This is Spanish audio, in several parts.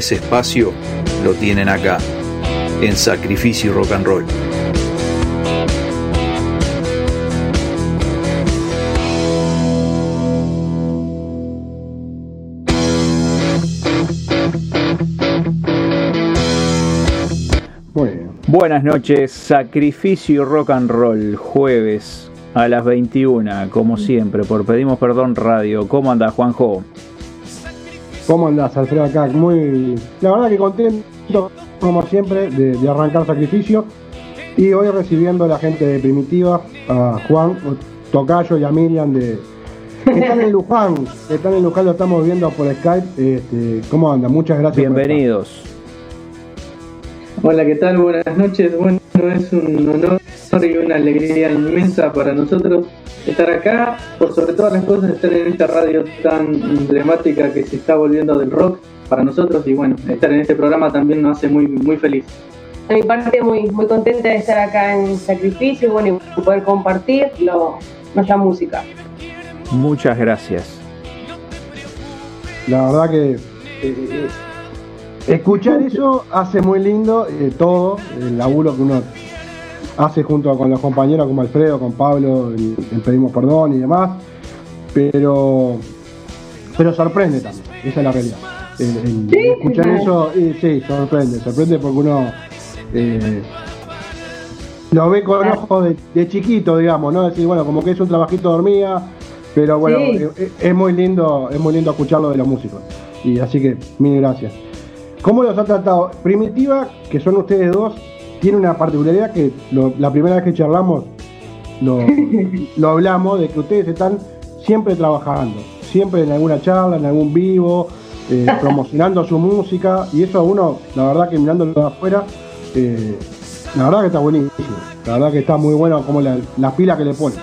Ese espacio lo tienen acá, en Sacrificio Rock and Roll. Buenas noches, Sacrificio Rock and Roll, jueves a las 21, como siempre, por Pedimos Perdón Radio. ¿Cómo anda, Juanjo? ¿Cómo andás, Alfredo? Acá, muy. La verdad que contento, como siempre, de, de arrancar sacrificio. Y hoy recibiendo a la gente de Primitiva, a Juan, Tocayo y a Miriam de. Que están en Luján, que están en Luján, lo estamos viendo por Skype. Este, ¿Cómo anda? Muchas gracias. por Bienvenidos. Hola, ¿qué tal? Buenas noches. Bueno, es un honor y una alegría inmensa para nosotros estar acá, por sobre todas las cosas, estar en esta radio tan emblemática que se está volviendo del rock para nosotros y bueno, estar en este programa también nos hace muy, muy feliz. De mi parte, muy, muy contenta de estar acá en Sacrificio y bueno, y poder compartir lo, nuestra música. Muchas gracias. La verdad que. eh, eh, escuchar eso hace muy lindo eh, todo, el laburo que uno hace junto con los compañeros como Alfredo, con Pablo, en, en Pedimos Perdón y demás. Pero. Pero sorprende también, esa es la realidad. Sí, escuchar eso, eh, sí, sorprende, sorprende porque uno. eh, lo ve con ojos de, de chiquito, digamos, ¿no? Decir, bueno, como que es un trabajito dormida, pero bueno, Sí. eh, eh, es muy lindo, es muy lindo escucharlo de los músicos. Y así que, mil gracias. ¿Cómo los ha tratado? Primitiva, que son ustedes dos, tiene una particularidad que lo- la primera vez que charlamos lo, lo hablamos de que ustedes están siempre trabajando, siempre en alguna charla, en algún vivo, eh, promocionando su música, y eso a uno, la verdad que mirándolo de afuera, eh, la verdad que está buenísimo, la verdad que está muy bueno como la, las pilas que le ponen.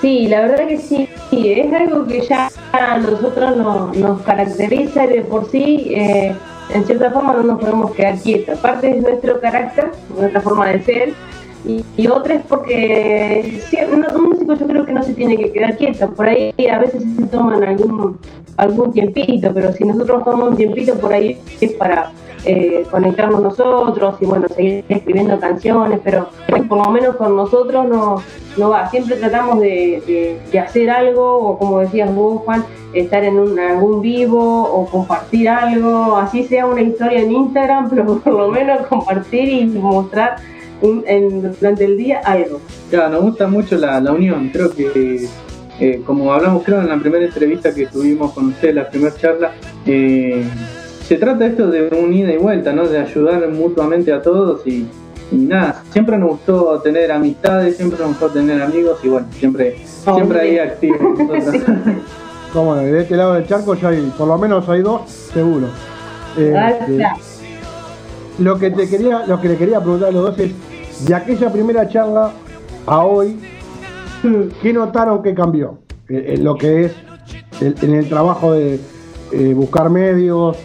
Sí, la verdad que sí, sí, es algo que ya a nosotros nos, nos caracteriza y de por sí, eh, en cierta forma no nos podemos quedar quietos. Parte es nuestro carácter, nuestra forma de ser, y, otra es porque sí, un músico yo creo que no se tiene que quedar quieto, por ahí a veces se toman algún, algún tiempito, pero si nosotros tomamos un tiempito por ahí es para eh, conectarnos nosotros y bueno, seguir escribiendo canciones, pero por lo menos con nosotros no, no va, siempre tratamos de, de- de hacer algo, o como decías vos, Juan, estar en un, algún vivo o compartir algo, así sea una historia en Instagram, pero por lo menos compartir y mostrar un- en- durante el día algo. Ya, nos gusta mucho la, la unión, creo que eh, como hablamos creo en la primera entrevista que tuvimos con usted, la primera charla, eh, se trata esto de un ida y vuelta, ¿no? De ayudar mutuamente a todos y, y nada, siempre nos gustó tener amistades, siempre nos gustó tener amigos y bueno, siempre, siempre ahí activos nosotros. Como de este lado del charco ya hay, por lo menos hay dos, seguro. Eh, eh, lo que te quería, lo que le quería preguntar a los dos es, de aquella primera charla a hoy, ¿qué notaron que cambió? En lo que es en el trabajo de eh, buscar medios,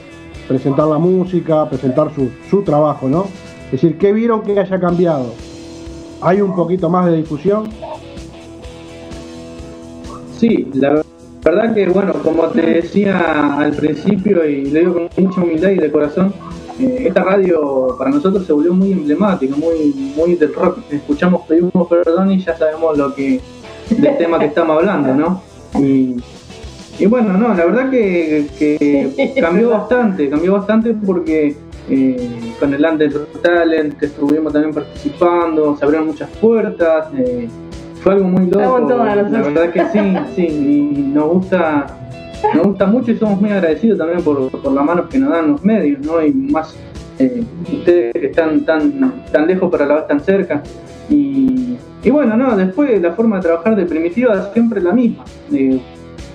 presentar la música, presentar su, su trabajo, ¿no? Es decir, ¿qué vieron que haya cambiado? ¿Hay un poquito más de difusión? Sí, la verdad que, bueno, como te decía al principio, y lo digo con mucha humildad y de corazón, eh, esta radio para nosotros se volvió muy emblemática, muy, muy del rock. Escuchamos, pedimos perdón y ya sabemos lo que del tema que estamos hablando, ¿no? Y, y bueno, no, la verdad que, que cambió bastante, cambió bastante porque eh, con el Under Talent que estuvimos también participando, se abrieron muchas puertas. eh, fue algo muy loco. La verdad que sí, sí, y nos gusta, nos gusta mucho y somos muy agradecidos también por, por la mano que nos dan los medios, ¿no? Y más eh, ustedes que están tan, tan lejos pero a la vez tan cerca. Y, y bueno, no, después la forma de trabajar de Primitiva es siempre la misma, eh,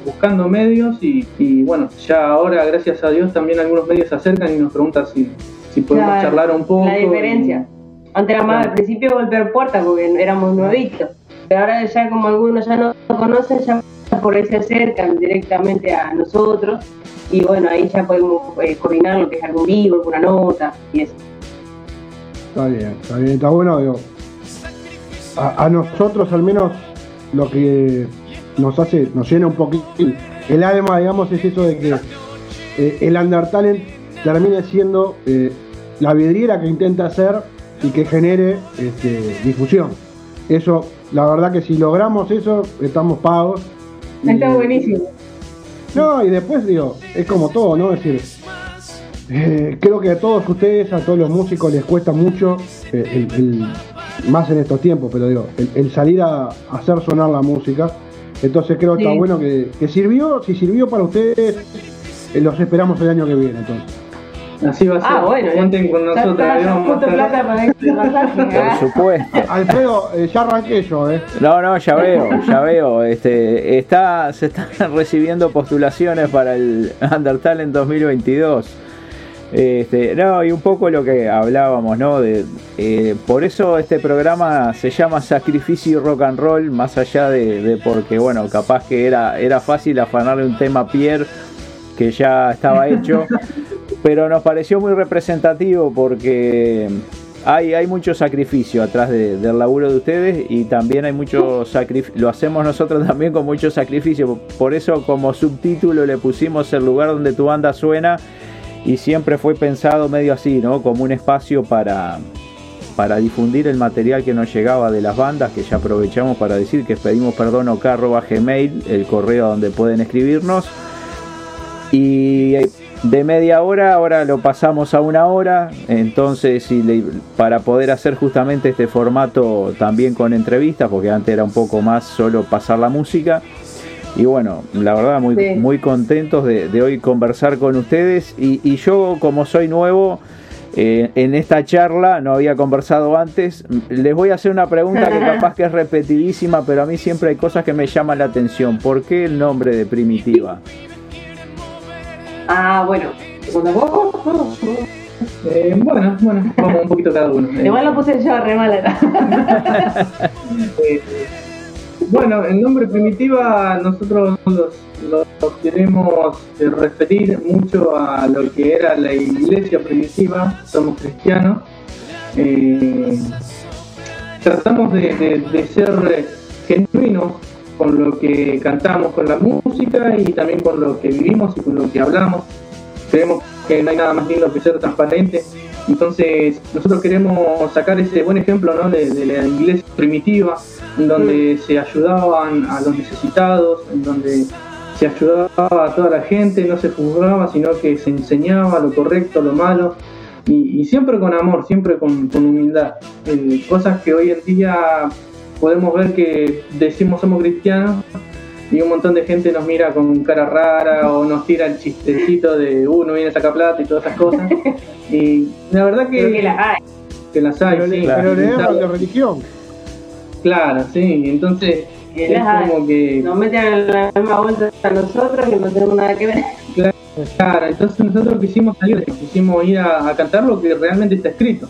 buscando medios y, y bueno, ya ahora gracias a Dios también algunos medios se acercan y nos preguntan si, si podemos charlar un poco. La diferencia. Antes era más al principio golpear puertas porque éramos nuevitos. Pero ahora ya como algunos ya no conocen, ya por ahí se acercan directamente a nosotros. Y bueno, ahí ya podemos eh, coordinar lo que es algo vivo, alguna nota y eso. Está bien, está bien, está bueno. A nosotros al menos lo que nos hace, nos llena un poquito el alma, digamos, es eso de que eh, el Undertalent termine siendo eh, la vidriera que intenta hacer y que genere este, difusión. Eso, la verdad que si logramos eso, estamos pagos. Está buenísimo. no, y después digo, es como todo, ¿no? Es decir, eh, creo que a todos ustedes, a todos los músicos les cuesta mucho, eh, el, el- más en estos tiempos, pero digo, el, el salir a, a hacer sonar la música. Entonces creo que está bueno que, que sirvió, si sirvió para ustedes, eh, los esperamos el año que viene entonces. Así va a ser. Ah, bueno. Cuenten con nosotros. plata para este. Por ah. supuesto. Alfredo, eh, ya arranqué yo, ¿eh? No, no, ya veo, ya veo. Este, está, se están recibiendo postulaciones para el Undertale en 2022. Este, no, y un poco lo que hablábamos, ¿no? De, eh, por eso este programa se llama Sacrificio y Rock and Roll, más allá de, de porque, bueno, capaz que era, era fácil afanarle un tema a Pierre que ya estaba hecho, pero nos pareció muy representativo porque hay, hay mucho sacrificio atrás de- del laburo de ustedes y también hay mucho sacrificio, lo hacemos nosotros también con mucho sacrificio, por eso como subtítulo le pusimos el lugar donde tu banda suena y siempre fue pensado medio así, ¿no? Como un espacio para, para difundir el material que nos llegaba de las bandas, que ya aprovechamos para decir que pedimos perdón gmail, el correo donde pueden escribirnos. Y de media hora ahora lo pasamos a una hora, entonces le- para poder hacer justamente este formato también con entrevistas, porque antes era un poco más solo pasar la música. Y bueno, la verdad muy, Sí. muy contentos de, de hoy conversar con ustedes. Y, y yo como soy nuevo eh, en esta charla, no había conversado antes, les voy a hacer una pregunta que capaz que es repetidísima, pero a mí siempre hay cosas que me llaman la atención. ¿Por qué el nombre de Primitiva? Ah, bueno. Eh, bueno, bueno, vamos un poquito cada uno. Eh, Igual lo puse yo re mal. Eh, bueno, el nombre Primitiva nosotros los, los queremos eh, referir mucho a lo que era la iglesia primitiva, somos cristianos. Tratamos de, de- de ser genuinos con lo que cantamos, con la música y también con lo que vivimos y con lo que hablamos. Creemos que no hay nada más lindo que ser transparente. Entonces, nosotros queremos sacar ese buen ejemplo ¿no? de, de la iglesia primitiva, en donde se ayudaban a los necesitados, en donde se ayudaba a toda la gente, no se juzgaba, sino que se enseñaba lo correcto, lo malo, y, y siempre con amor, siempre con, con humildad. Eh, cosas que hoy en día podemos ver que decimos somos cristianos y un montón de gente nos mira con cara rara o nos tira el chistecito de uh, no viene a sacar plata y todas esas cosas. Y la verdad que, Creo que las hay. que las hay, Pero, sí. claro. pero de religión. Claro, sí, entonces Que es las hay. como que Nos meten en la misma vuelta a nosotros que no tenemos nada que ver. Claro, entonces nosotros quisimos salir, quisimos ir a, a cantar lo que realmente está escrito,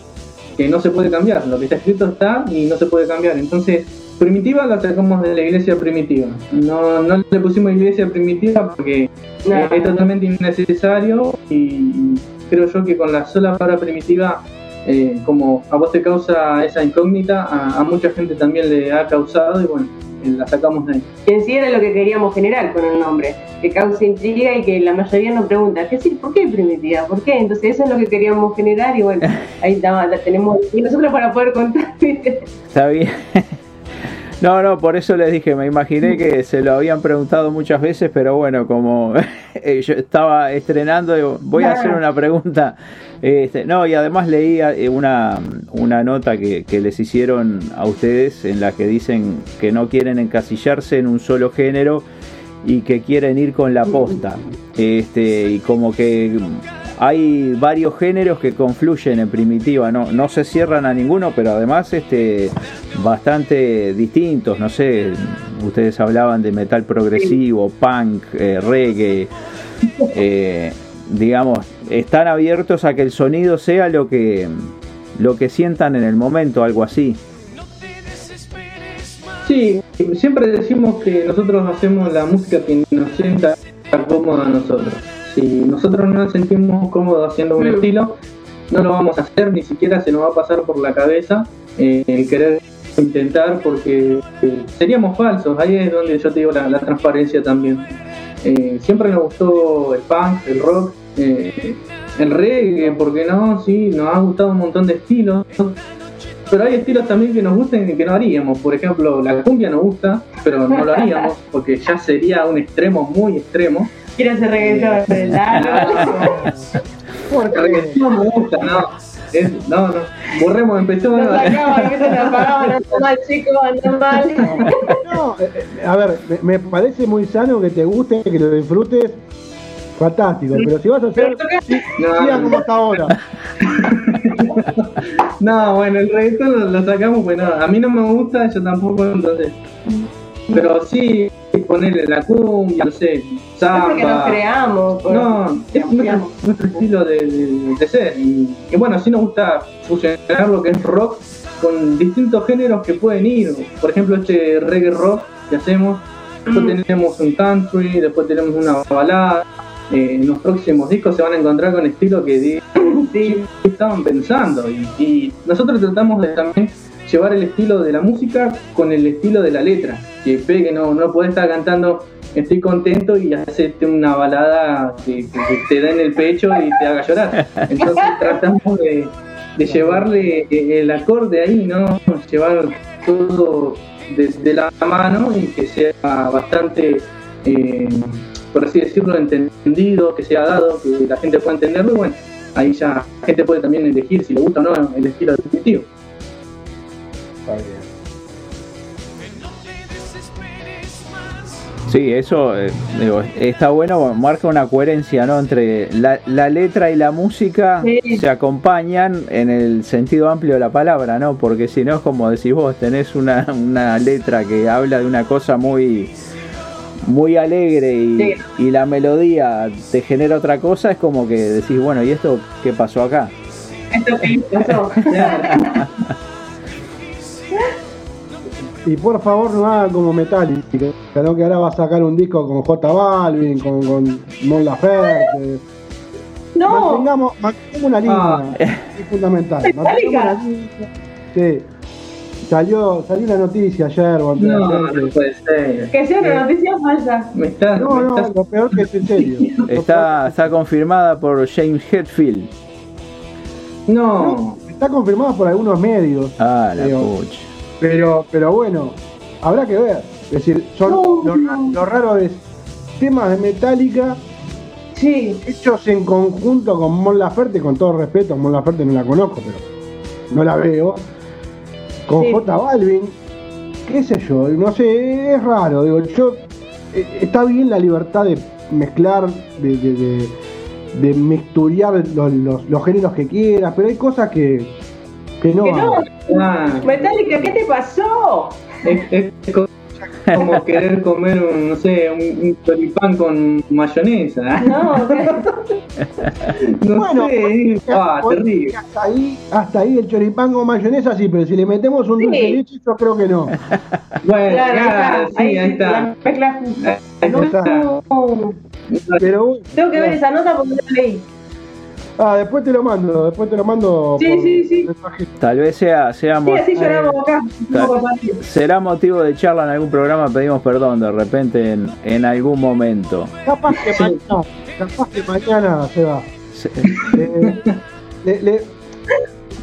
que no se puede cambiar, lo que está escrito está y no se puede cambiar. Entonces, primitiva la sacamos de la iglesia primitiva. No, no le pusimos iglesia primitiva porque No. eh, es totalmente innecesario y, creo yo que con la sola palabra primitiva, eh, como a vos te causa esa incógnita, a, a mucha gente también le ha causado y bueno, la sacamos de ahí. Que en sí era lo que queríamos generar con el nombre, que cause intriga y que la mayoría nos pregunta, ¿qué sí? ¿Por qué primitiva? ¿Por qué? Entonces eso es lo que queríamos generar y bueno, ahí está, la tenemos. Y nosotros para poder contar, ¿viste? Está bien. No, no, por eso les dije, me imaginé que se lo habían preguntado muchas veces, pero bueno, como eh, yo estaba estrenando, voy a hacer una pregunta. Este, no, y además leía eh, una, una nota que, que les hicieron a ustedes en la que dicen que no quieren encasillarse en un solo género y que quieren ir con la posta. Este, y como que hay varios géneros que confluyen en primitiva, no, no se cierran a ninguno, pero además este, bastante distintos, no sé, ustedes hablaban de metal progresivo, punk, eh, reggae, eh, digamos, están abiertos a que el sonido sea lo que, lo que sientan en el momento, algo así. Sí, siempre decimos que nosotros hacemos la música que nos sienta cómoda a nosotros. Si nosotros no nos sentimos cómodos haciendo un Mm. estilo, no lo vamos a hacer, ni siquiera se nos va a pasar por la cabeza eh, el querer intentar porque eh, seríamos falsos. Ahí es donde yo te digo la, la transparencia también. Eh, siempre nos gustó el punk, el rock, eh, el reggae, ¿por qué no? Sí, nos ha gustado un montón de estilos. Pero hay estilos también que nos gustan y que no haríamos. Por ejemplo, la cumbia nos gusta, pero no lo haríamos porque ya sería un extremo muy extremo. Quiero hacer reggaetón, ¿verdad? El reggaetón me gusta, no. Es- no, no. Borremos, empezamos. Nos sacamos, que se nos apagaba, no anda mal, chicos, anda mal. No, eh, eh, a ver, me, me parece muy sano que te guste, que lo disfrutes. Fantástico, pero si vas a hacer, No, siga como hasta ahora. No, bueno, el reggaetón lo, lo sacamos, pues no, a mí no me gusta, yo tampoco, entonces. Pero sí, ponerle la cumbia, no sé, Es porque nos samba. creamos. por- No, es nuestro, nuestro estilo de, de- de ser. Y, y bueno, sí nos gusta fusionar lo que es rock con distintos géneros que pueden ir. Por ejemplo, este reggae rock que hacemos. Después tenemos un country, después tenemos una balada. Eh, en los próximos discos se van a encontrar con estilos que sí, estaban pensando. Y, y nosotros tratamos de también llevar el estilo de la música con el estilo de la letra. Que pegue, no, no podés estar cantando estoy contento y hacerte una balada que, te da en el pecho y te haga llorar. Entonces tratamos de, de llevarle el acorde ahí, ¿no? Llevar todo de, de la mano y que sea bastante, eh, por así decirlo, entendido, que sea dado, que la gente pueda entenderlo y bueno, ahí ya la gente puede también elegir si le gusta o no el estilo definitivo. Sí, eso eh, digo, está bueno, marca una coherencia ¿no? entre la, la letra y la música Sí. se acompañan en el sentido amplio de la palabra, ¿no? Porque si no es como decís vos, tenés una, una letra que habla de una cosa muy muy alegre y, Sí. y la melodía te genera otra cosa, es como que decís, bueno, ¿y esto qué pasó acá? Esto que pasó. Y por favor no hagan como Metallica, ¿no? que ahora va a sacar un disco con J Balvin, con, con Mon Laferte. No, Mantengamos, mantengamos una línea, Ah. es fundamental. ¿Metallica? Una línea. Sí. Salió, salió una noticia ayer o antes de No, no que- puede ser. que sea una noticia falsa. Me No, me no, lo peor que es en serio. Está, está confirmada por James Hetfield. no. Está confirmado por algunos medios, Ah, la Digo, pucha. pero, pero bueno, habrá que ver. Es decir, son No, lo, ra- no. lo raro es temas de Metallica Sí, hechos en conjunto con Mon Laferte, con todo respeto, Mon Laferte no la conozco, pero no la veo. Con Sí. J Balvin, qué sé yo, no sé, es raro, digo, yo eh, está bien la libertad de mezclar, de, de, de, de mixturiar los, los, los géneros que quieras, pero hay cosas que, que no. que no. Ah, Metallica, ¿qué te pasó? es, es co- como querer comer un, no sé, un, un choripán con mayonesa. No, No Bueno, sé, ah, terrible. hasta ahí, hasta ahí el choripán con mayonesa sí, pero si le metemos un dulce de leche, yo creo que no. Bueno, claro, sí, ahí está. La mezcla. Ahí No está. No, Pero bueno, tengo que ver esa nota porque no la leí. Ah, después te lo mando, después te lo mando. Sí, por sí, sí. Tal vez sea, sea Sí, así lloramos acá. Poco partido. será motivo de charla en algún programa, pedimos perdón de repente en, en algún momento. Capaz que mañana, capaz que mañana se va. Eh, le- le-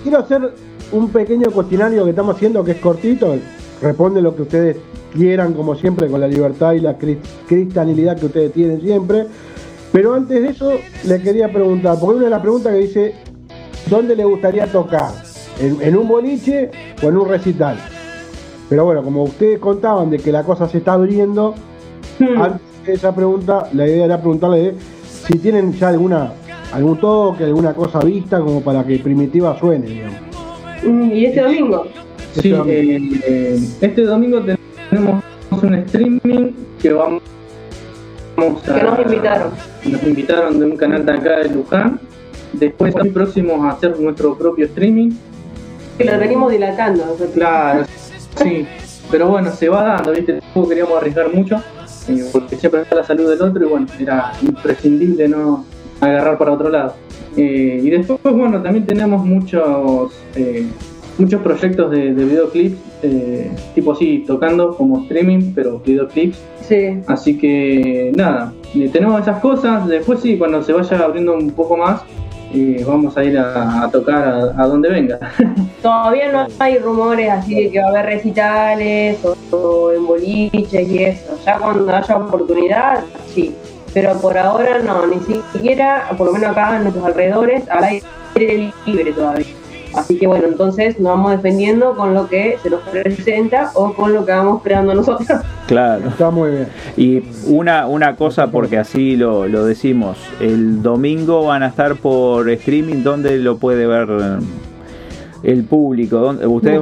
quiero hacer un pequeño cuestionario que estamos haciendo que es cortito. Responde lo que ustedes quieran, como siempre, con la libertad y la cri- cristalinidad que ustedes tienen siempre. Pero antes de eso, le quería preguntar, porque una de las preguntas que dice, ¿dónde le gustaría tocar? ¿En, en un boliche o en un recital? Pero bueno, como ustedes contaban de que la cosa se está abriendo, Hmm. antes de esa pregunta, la idea era preguntarle si tienen ya alguna algún toque, alguna cosa vista como para que Primitiva suene, digamos. Mm, Y este domingo, Sí, eh, eh, este domingo tenemos un streaming que vamos, vamos a... que nos invitaron. Nos invitaron de un canal de acá de Luján. Después muy próximos a hacer nuestro propio streaming. Que lo venimos dilatando. Claro, sí. Pero bueno, se va dando, ¿viste? Tampoco queríamos arriesgar mucho, eh, porque siempre está la salud del otro y bueno, era imprescindible no agarrar para otro lado. Eh, y después, bueno, también tenemos muchos muchos proyectos de, de videoclips, eh, tipo así, tocando como streaming, pero videoclips. Sí. Así que nada, eh, tenemos esas cosas. Después sí, cuando se vaya abriendo un poco más, eh, vamos a ir a, a tocar a, a donde venga. Todavía no hay rumores así de que va a haber recitales o, o en boliches y eso. Ya cuando haya oportunidad, sí. Pero por ahora no, ni siquiera, por lo menos acá en nuestros alrededores, al aire libre todavía. Así que bueno, entonces nos vamos defendiendo con lo que se nos presenta o con lo que vamos creando nosotros. Claro. Está muy bien. Y una, una cosa, porque así lo, lo decimos, el domingo van a estar por streaming, ¿dónde lo puede ver eh, el público? ¿Dónde- ¿Ustedes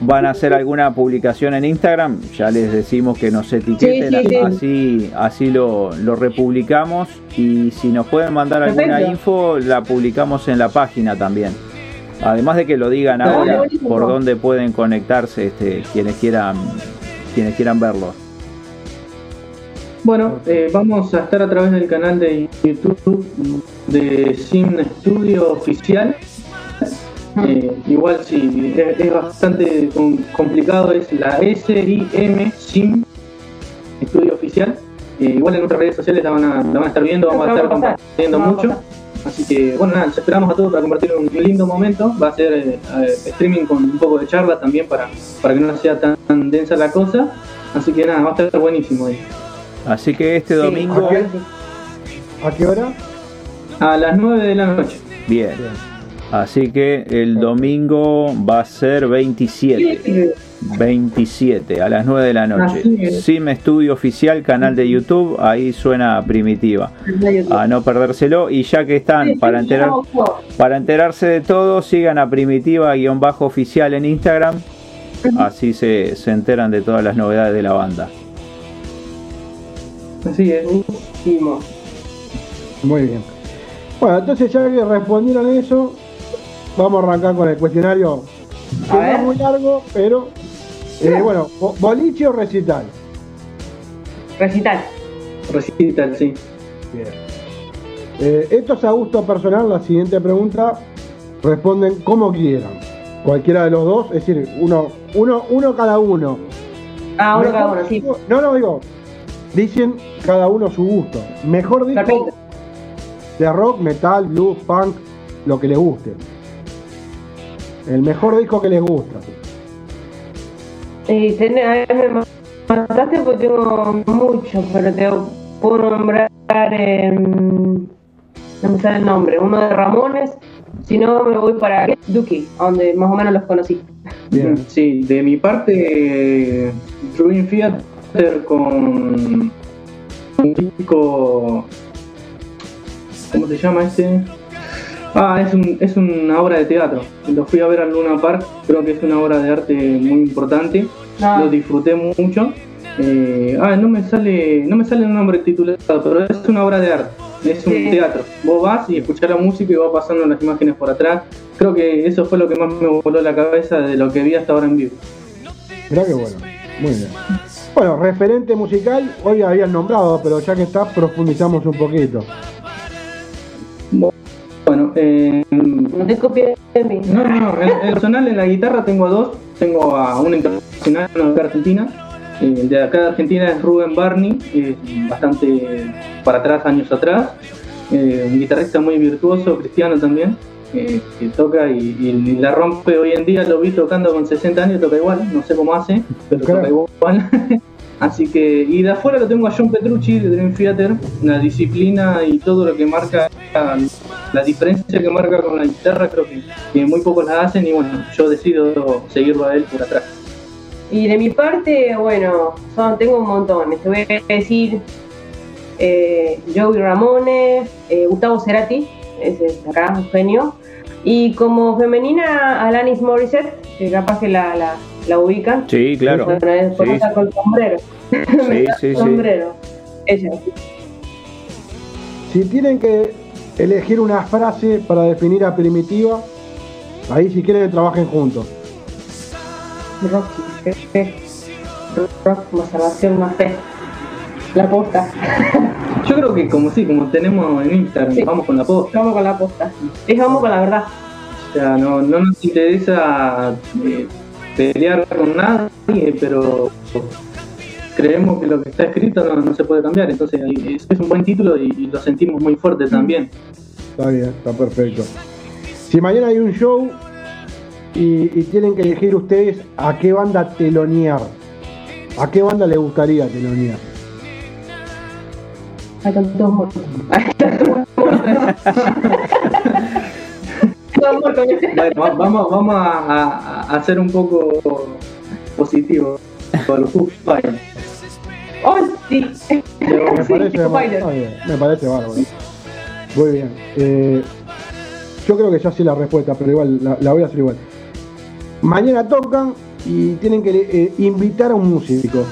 van a hacer alguna publicación en Instagram? Ya les decimos que nos etiqueten, Sí, sí, sí. así, así lo, lo republicamos y si nos pueden mandar alguna info, la publicamos en la página también. Además de que lo digan ahora por dónde pueden conectarse este, quienes quieran quienes quieran verlo. Bueno, eh, vamos a estar a través del canal de YouTube de Sim Studio Oficial. Eh, igual sí, es, es bastante com- complicado, es la S-I-M Sim Studio Oficial. Eh, igual en nuestras redes sociales la van a, la van a estar viendo, vamos a estar compartiendo mucho. Así que bueno, nada, les esperamos a todos para compartir un lindo momento. Va a ser eh, eh, streaming con un poco de charla también para, para que no sea tan, tan densa la cosa. Así que nada, va a estar buenísimo ahí. Así que este Sí, domingo, ¿a qué? ¿A qué hora? A las 9 de la noche. bien. Así que el domingo va a ser 27. 27 a las 9 de la noche. Es. Sim Studio Oficial, canal de YouTube, ahí suena primitiva. A no perdérselo y ya que están para enterar para enterarse de todo, sigan a primitiva-oficial en Instagram. Así se, se enteran de todas las novedades de la banda. Así es. Muy bien. Bueno, entonces ya que respondieron eso, vamos a arrancar con el cuestionario. Que no es muy largo, pero eh, bueno, bo- boliche o recital. Recital. Recital, sí. Bien. Eh, esto es a gusto personal. La siguiente pregunta responden como quieran. Cualquiera de los dos, es decir, uno, uno, uno cada uno. Ah, uno Mejor cada uno, sí. No, no, digo. Dicen cada uno su gusto. Mejor disco Perfecto. de rock, metal, blues, punk, lo que les guste. El mejor disco que les gusta. Y tenés, a ver, me mataste porque tengo muchos, pero te puedo nombrar. em, no me sale el nombre. Uno de Ramones. Si no, me voy para Duki, donde más o menos los conocí. Bien. Sí, de mi parte, eh, Dream Theater con un disco. ¿Cómo se llama este? Ah, es, un, es una obra de teatro. Lo fui a ver al Luna Park. Creo que es una obra de arte muy importante. Ah. Lo disfruté mucho. Eh, ah, no me sale no me sale el nombre titulado, pero es una obra de arte. Es un Sí. teatro. Vos vas y escuchás la música y va pasando las imágenes por atrás. Creo que eso fue lo que más me voló la cabeza de lo que vi hasta ahora en vivo. Mirá que bueno. Muy bien. Bueno, referente musical, hoy habían nombrado, pero ya que está, profundizamos un poquito. Bueno, eh, No te copies de mí. no, no, en, en personal en la guitarra tengo a dos. Tengo a un internacional, uno de Argentina. Eh, El de acá de Argentina es Rubén Barney, eh, bastante para atrás, años atrás. Eh, un guitarrista muy virtuoso, cristiano también, eh, que toca y, y la rompe hoy en día. Lo vi tocando con 60 años, toca igual, no sé cómo hace, pero Claro. toca igual. Así que, y de afuera lo tengo a John Petrucci de Dream Theater, la disciplina y todo lo que marca, la diferencia que marca con la guitarra, creo que, que muy pocos la hacen y bueno, yo decido seguirlo a él por atrás. Y de mi parte, bueno, son, tengo un montón. Te voy a decir eh, Joey Ramones, eh, Gustavo Cerati, ese es acá, un genio. Y como femenina, Alanis Morissette, que capaz que la, la, la ubican. Sí, claro. Bueno, es Sí, famosa con sombrero. sí, sí, sí. sombrero. Ella. Si tienen que elegir una frase para definir a Primitiva, ahí si quieren trabajen juntos. Rocky, fe, fe. Rock, más salvación, más fe. La posta. Yo creo que como sí, como tenemos en Instagram, Sí. vamos con la posta. Vamos con la posta. Es vamos con la verdad. O sea, no, no nos interesa eh, pelear con nadie, pero creemos que lo que está escrito no, no se puede cambiar. Entonces es, es un buen título y, y lo sentimos muy fuerte también. Está bien, está perfecto. Si mañana hay un show y, y tienen que elegir ustedes a qué banda telonear, ¿a qué banda les gustaría telonear? Hay tantos muertos. Hay tantos muertos. Todos muertos. Bueno, va- vamos, vamos a, a- a hacer un poco positivo con Foo Fighters. ¡Oh, sí! Me Sí, parece, me bárbaro. Muy bien. Eh, yo creo que ya sé la respuesta, pero igual la, la voy a hacer igual. Mañana tocan y tienen que eh, invitar a un músico.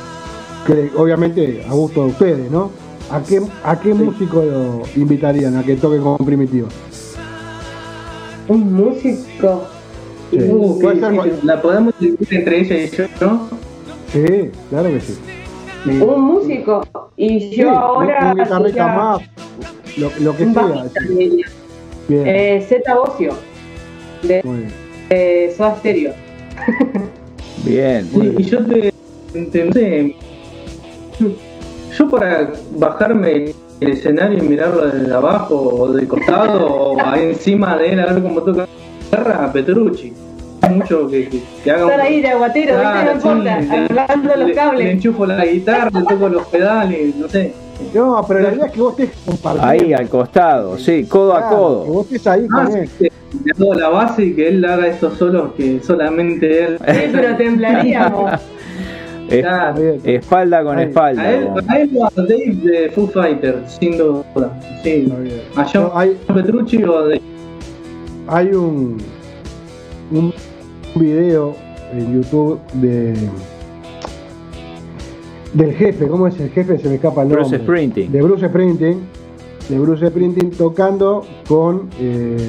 Que obviamente a gusto de ustedes, ¿no? ¿A qué, a qué músico lo invitarían a que toque con Primitiva? Un músico. Sí. Uh, Puede ser. La podemos dividir entre ella y yo, ¿no? Sí, claro que sí. Un músico. Y Sí, yo ahora. un guitarrista ya- más, lo, lo que Un sea. sí. Bien, Eh, Z Bocio. De, de Soda Stereo. Bien. Sí, y yo te, te- no sé, yo para bajarme el escenario y mirarlo desde abajo o de costado o ahí encima de él a ver cómo toca la guitarra, Petrucci. Mucho que, que, que haga Estar un- ahí de aguatero, Claro, ¿viste? No importa. le- los le, le cables. enchufo la guitarra, le toco los pedales, no sé. No, pero la idea es que vos estés compartiendo. Ahí al costado, sí, codo a Claro, Que codo. vos estés ahí Ah, con él. sí, que la base y que él haga esos solos que solamente él. Sí, pero temblaríamos. Es- Claro. Espalda con Ahí. espalda. A él, a él o a Dave de Foo Fighters, sin duda. Sí. A John No, hay, Petrucci o de. hay un, un video en YouTube de del jefe, ¿cómo es el jefe? Se me escapa el nombre. Bruce Springsteen. De Bruce Springsteen. De Bruce Springsteen tocando con eh,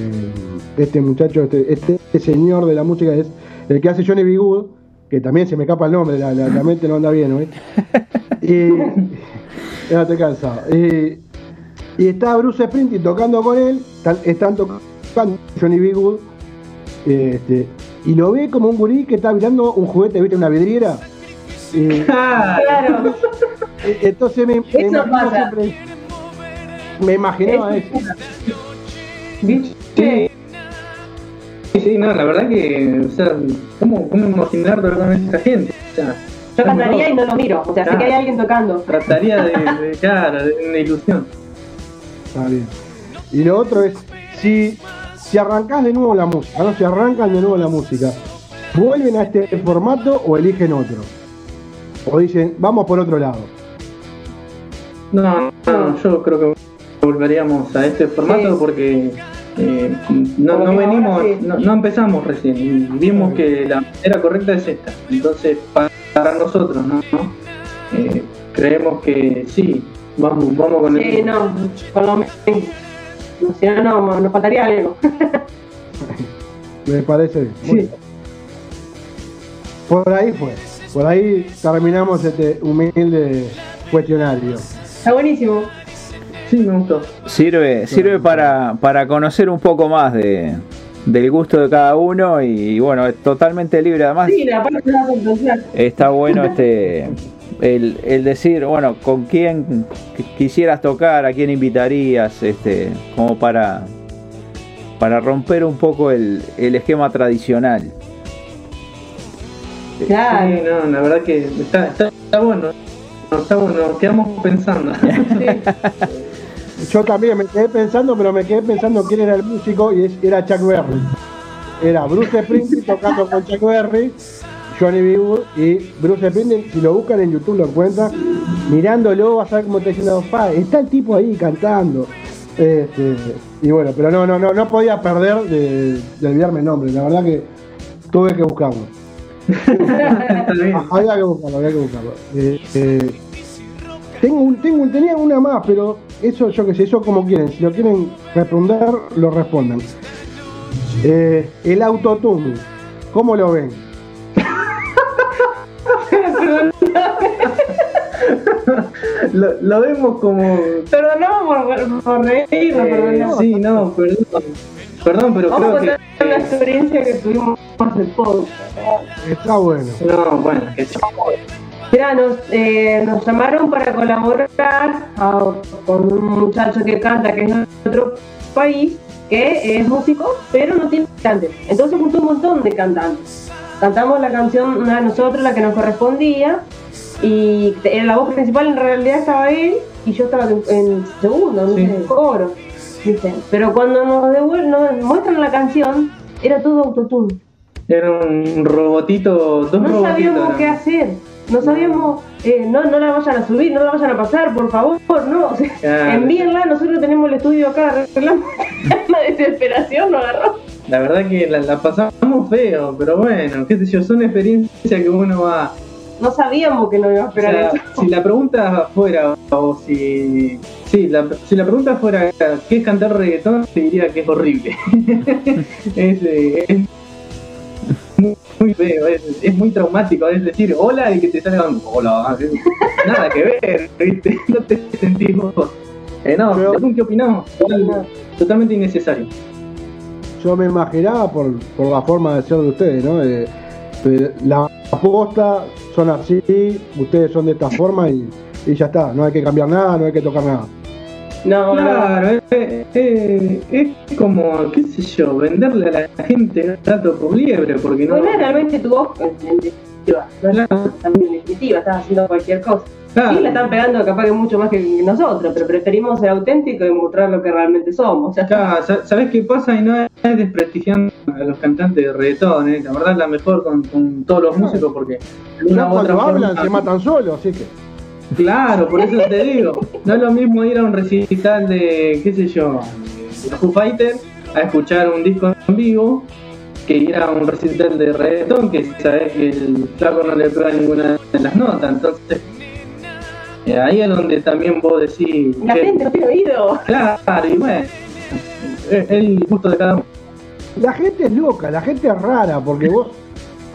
este muchacho, este, este señor de la música es el que hace Johnny B. Good, que también se me escapa el nombre, la, la- la mente no anda bien, ¿no? Y ya estoy cansado. Y, y está Bruce Springsteen tocando con él, están, están tocando Johnny B. Good, este, y lo ve como un gurí que está mirando un juguete, ¿viste? Una vidriera. Claro. eh, entonces me, me Eso pasa. siempre- me imaginaba eso. ¿Viste? Sí, sí, no, la verdad que. O sea, ¿cómo, cómo imaginar tocar a esta gente? O sea, Yo cantaría y no lo miro. O sea, sé Claro. que hay alguien tocando. Trataría de, de, claro, de una ilusión. Está bien. Y lo otro es, si, si arrancás de nuevo la música, ¿no? Si arrancan de nuevo la música, ¿vuelven a este formato o eligen otro? O dicen, vamos por otro lado. No, no, yo creo que volveríamos a este formato Sí. porque eh, no, no venimos, no, no empezamos recién y vimos que la manera correcta es esta. Entonces, pa- para nosotros, ¿no? Eh, creemos que sí, vamos, vamos con Sí, el. no, por lo menos. Si no, no, nos faltaría algo. Me parece Sí. Por ahí fue. Por ahí terminamos este humilde cuestionario. Está buenísimo. Sí, me gustó. Sirve, sirve para, para conocer un poco más de, del gusto de cada uno y bueno, es totalmente libre. Además, Sí, la parte de la está bueno este el, el decir, bueno, con quién qu- quisieras tocar, a quién invitarías, este, como para, para romper un poco el, el esquema tradicional. Claro. Sí, no, la verdad que está, está, está bueno. No, está bueno, nos quedamos pensando. Sí. Yo también me quedé pensando, pero me quedé pensando quién era el músico y era Chuck Berry. Era Bruce Springsteen tocando con Chuck Berry, Johnny B. Good y Bruce Springsteen, si lo buscan en YouTube lo encuentran, mirándolo vas a ver cómo te diciendo, pa, está el tipo ahí cantando. Este, y bueno, pero no, no, no, no podía perder de, de olvidarme el nombre. La verdad que tuve que buscarlo. Había que buscarlo, había que buscarlo. Eh, eh, tengo un, tengo un- tenía una más, pero eso yo que sé, eso como quieren. Si lo quieren responder, lo responden. Eh, el autotune, ¿cómo lo ven? Lo, lo vemos como. Perdonamos por, por reírnos, eh, perdonamos. sí, no, perdón. Perdón, pero Vamos creo que. una experiencia que tuvimos hace poco. Está bueno. No, bueno, que Mira, nos, eh, nos llamaron para colaborar a- con un muchacho que canta, que es de otro país, que es músico, pero no tiene cantantes. Entonces juntó un montón de cantantes. Cantamos la canción, una de nosotros, la que nos correspondía, y en la voz principal en realidad estaba él, y yo estaba en, segundo, no Sí. sé, en coro. ¿viste? Pero cuando nos, devuelven, nos muestran la canción, era todo autotune. era un robotito, dos No sabíamos qué hacer. No sabíamos, eh, no, no la vayan a subir, no la vayan a pasar, por favor, no. Claro. envíenla, nosotros tenemos el estudio acá, arreglamos. La desesperación nos agarró. La verdad que la, la pasamos feo, pero bueno, qué sé yo, son experiencias que uno va. No sabíamos que no iba a O esperar sea, eso. si la pregunta fuera, o si. Sí, la, si la pregunta fuera, ¿qué es cantar reggaetón? Te diría que es horrible. es, eh, es muy, muy feo, es, es muy traumático. Es decir, hola y que te salgan hola. es- Nada que ver, ¿viste? No te sentís vos. Eh, no, Pero- según ¿qué opinamos? Total- Totalmente innecesario. Yo me imaginaba por, por la forma de ser de ustedes, ¿no? De- de la posta son así, ustedes son de esta forma y, y ya está, no hay que cambiar nada, no hay que tocar nada. No, no. Claro, eh, eh, es como, qué sé yo, venderle a la gente gato por liebre, porque no. No es realmente tu voz en definitiva. No es también en definitiva, estás haciendo cualquier cosa. Claro. Sí, la están pegando capaz que mucho más que nosotros, pero preferimos ser auténticos y mostrar lo que realmente somos. Ya. Claro, sa- ¿sabes qué pasa? Y no es desprestigiando a los cantantes de reggaetón, ¿eh? la verdad es la mejor con, con todos los músicos porque una otra cuando hablan forma- se matan solos, así que. Claro, por eso te digo, no es lo mismo ir a un recital de, qué sé yo, de Foo Fighters a escuchar un disco en vivo que ir a un recital de reggaetón que sabes que el flaco no le pega ninguna de las notas, entonces ahí es donde también vos decís, La gente no tiene oído. claro, y bueno, es el gusto de cada uno. La gente es loca, la gente es rara, porque vos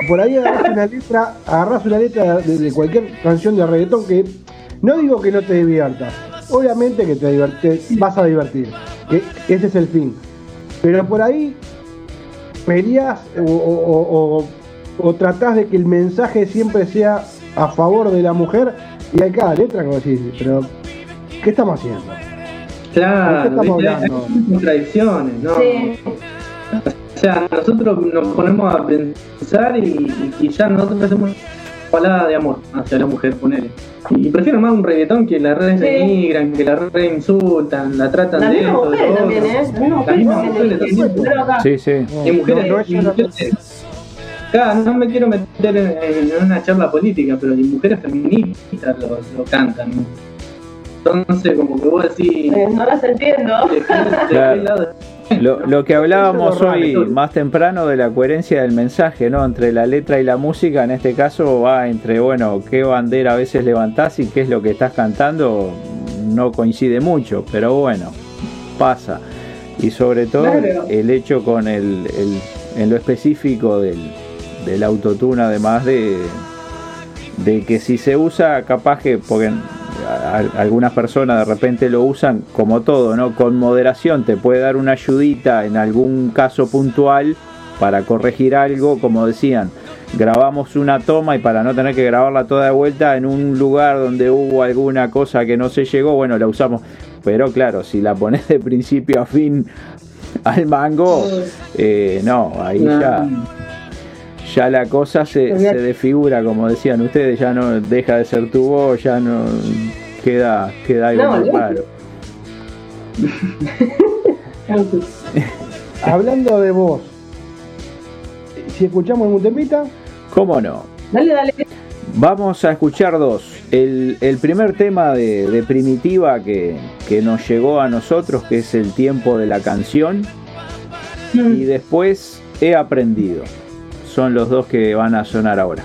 por ahí agarrás una letra, agarrás una letra de, de cualquier canción de reggaetón que no digo que no te diviertas, obviamente que te, divert- te vas a divertir, que ese es el fin. Pero por ahí peleas o, o, o- o- o tratás de que el mensaje siempre sea a favor de la mujer y hay cada letra vos decís, pero ¿qué estamos haciendo? Claro, ¿De qué estamos ¿viste? hablando? hay contradicciones, ¿no? Sí. O sea, nosotros nos ponemos a pensar y, y ya nosotros hacemos una palada de amor hacia la mujer, ponele. Y prefiero más un reggaetón que la red Sí. denigran, que la red insultan, la tratan Las de esto, de mujeres lo también, otro. ¿eh? Las Las mismas mujeres mujeres también. acá, Sí, sí. No, Y mujeres, no, no es y una- mujeres- Claro, no me quiero meter en, en una charla política, pero y mujeres feministas lo, lo cantan. Entonces, como que vos decís, eh, no las entiendo. ¿de qué- de qué Claro. Lo, lo que hablábamos hoy más temprano de la coherencia del mensaje, ¿no? Entre la letra y la música, en este caso va entre, bueno, qué bandera a veces levantás y qué es lo que estás cantando, no coincide mucho, pero bueno, pasa. Y sobre todo Claro. el hecho con el, el- en lo específico del, del autotune, además de, de que si se usa, capaz que, porque a- a- algunas personas de repente lo usan como todo, ¿no? Con moderación te puede dar una ayudita en algún caso puntual para corregir algo, como decían, grabamos una toma y para no tener que grabarla toda de vuelta en un lugar donde hubo alguna cosa que no se llegó, bueno, la usamos. Pero claro, si la pones de principio a fin al mango, eh, no, ahí No. ya ya la cosa se, se desfigura, como decían ustedes, ya no deja de ser tu voz, ya no queda, queda algo No. Hablando de vos, si escuchamos algún temita, ¿Cómo no? Dale, dale. Vamos a escuchar dos. El, el primer tema de, de Primitiva que, que nos llegó a nosotros, que es el tiempo de la canción. Y después He aprendido. Son los dos que van a sonar ahora.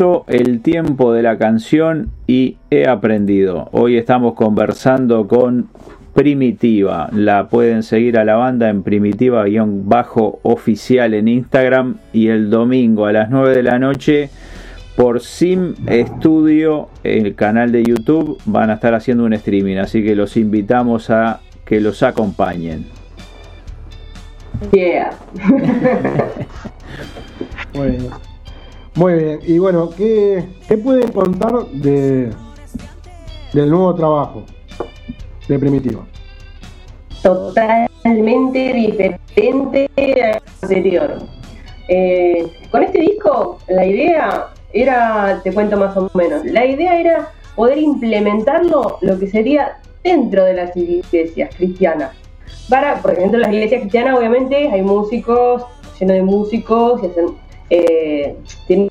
Pasó el tiempo de la canción y he aprendido. Hoy estamos conversando con Primitiva. La pueden seguir a la banda en primitiva-oficial en Instagram y el domingo a las 9 de la noche por Sim Studio, el canal de YouTube, van a estar haciendo un streaming. Así que los invitamos a que los acompañen. Yeah. Muy bien. Y bueno, ¿qué, qué pueden contar de, del nuevo trabajo de Primitiva? Totalmente diferente al anterior. Eh, con este disco, la idea era, te cuento más o menos, la idea era poder implementarlo lo que sería dentro de las iglesias cristianas. Para, porque dentro de las iglesias cristianas obviamente hay músicos, lleno de músicos y hacen, eh, tienen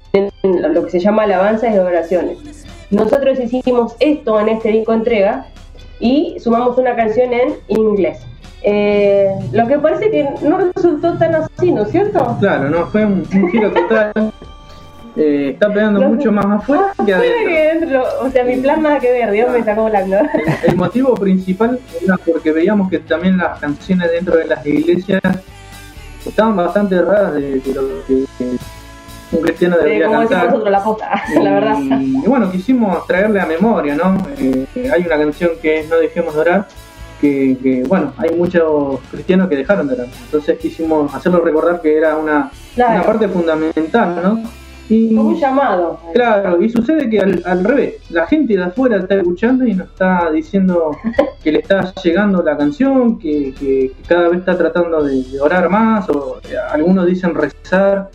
lo que se llama alabanzas y oraciones. Nosotros hicimos esto en este disco entrega y sumamos una canción en inglés. Eh, lo que parece que no resultó tan así, ¿no es cierto? Claro, no, fue un, un giro total. Eh, está pegando No, mucho más afuera que adentro. que dentro, o sea, mi plan nada que ver, Dios me sacó volando. El motivo principal era porque veíamos que también las canciones dentro de las iglesias estaban bastante raras de, de lo que un cristiano debería como cantar. nosotros, la posta, la verdad. Y, y bueno, quisimos traerle a memoria, ¿no? Eh, hay una canción que es No dejemos de orar, que, que, bueno, hay muchos cristianos que dejaron de orar. Entonces quisimos hacerlo recordar que era una, Claro. una parte fundamental, ¿no? Y, Como un llamado. Claro, y sucede que al, al revés, la gente de afuera está escuchando y nos está diciendo que le está llegando la canción, que, que- que cada vez está tratando de, de orar más, o eh, algunos dicen rezar,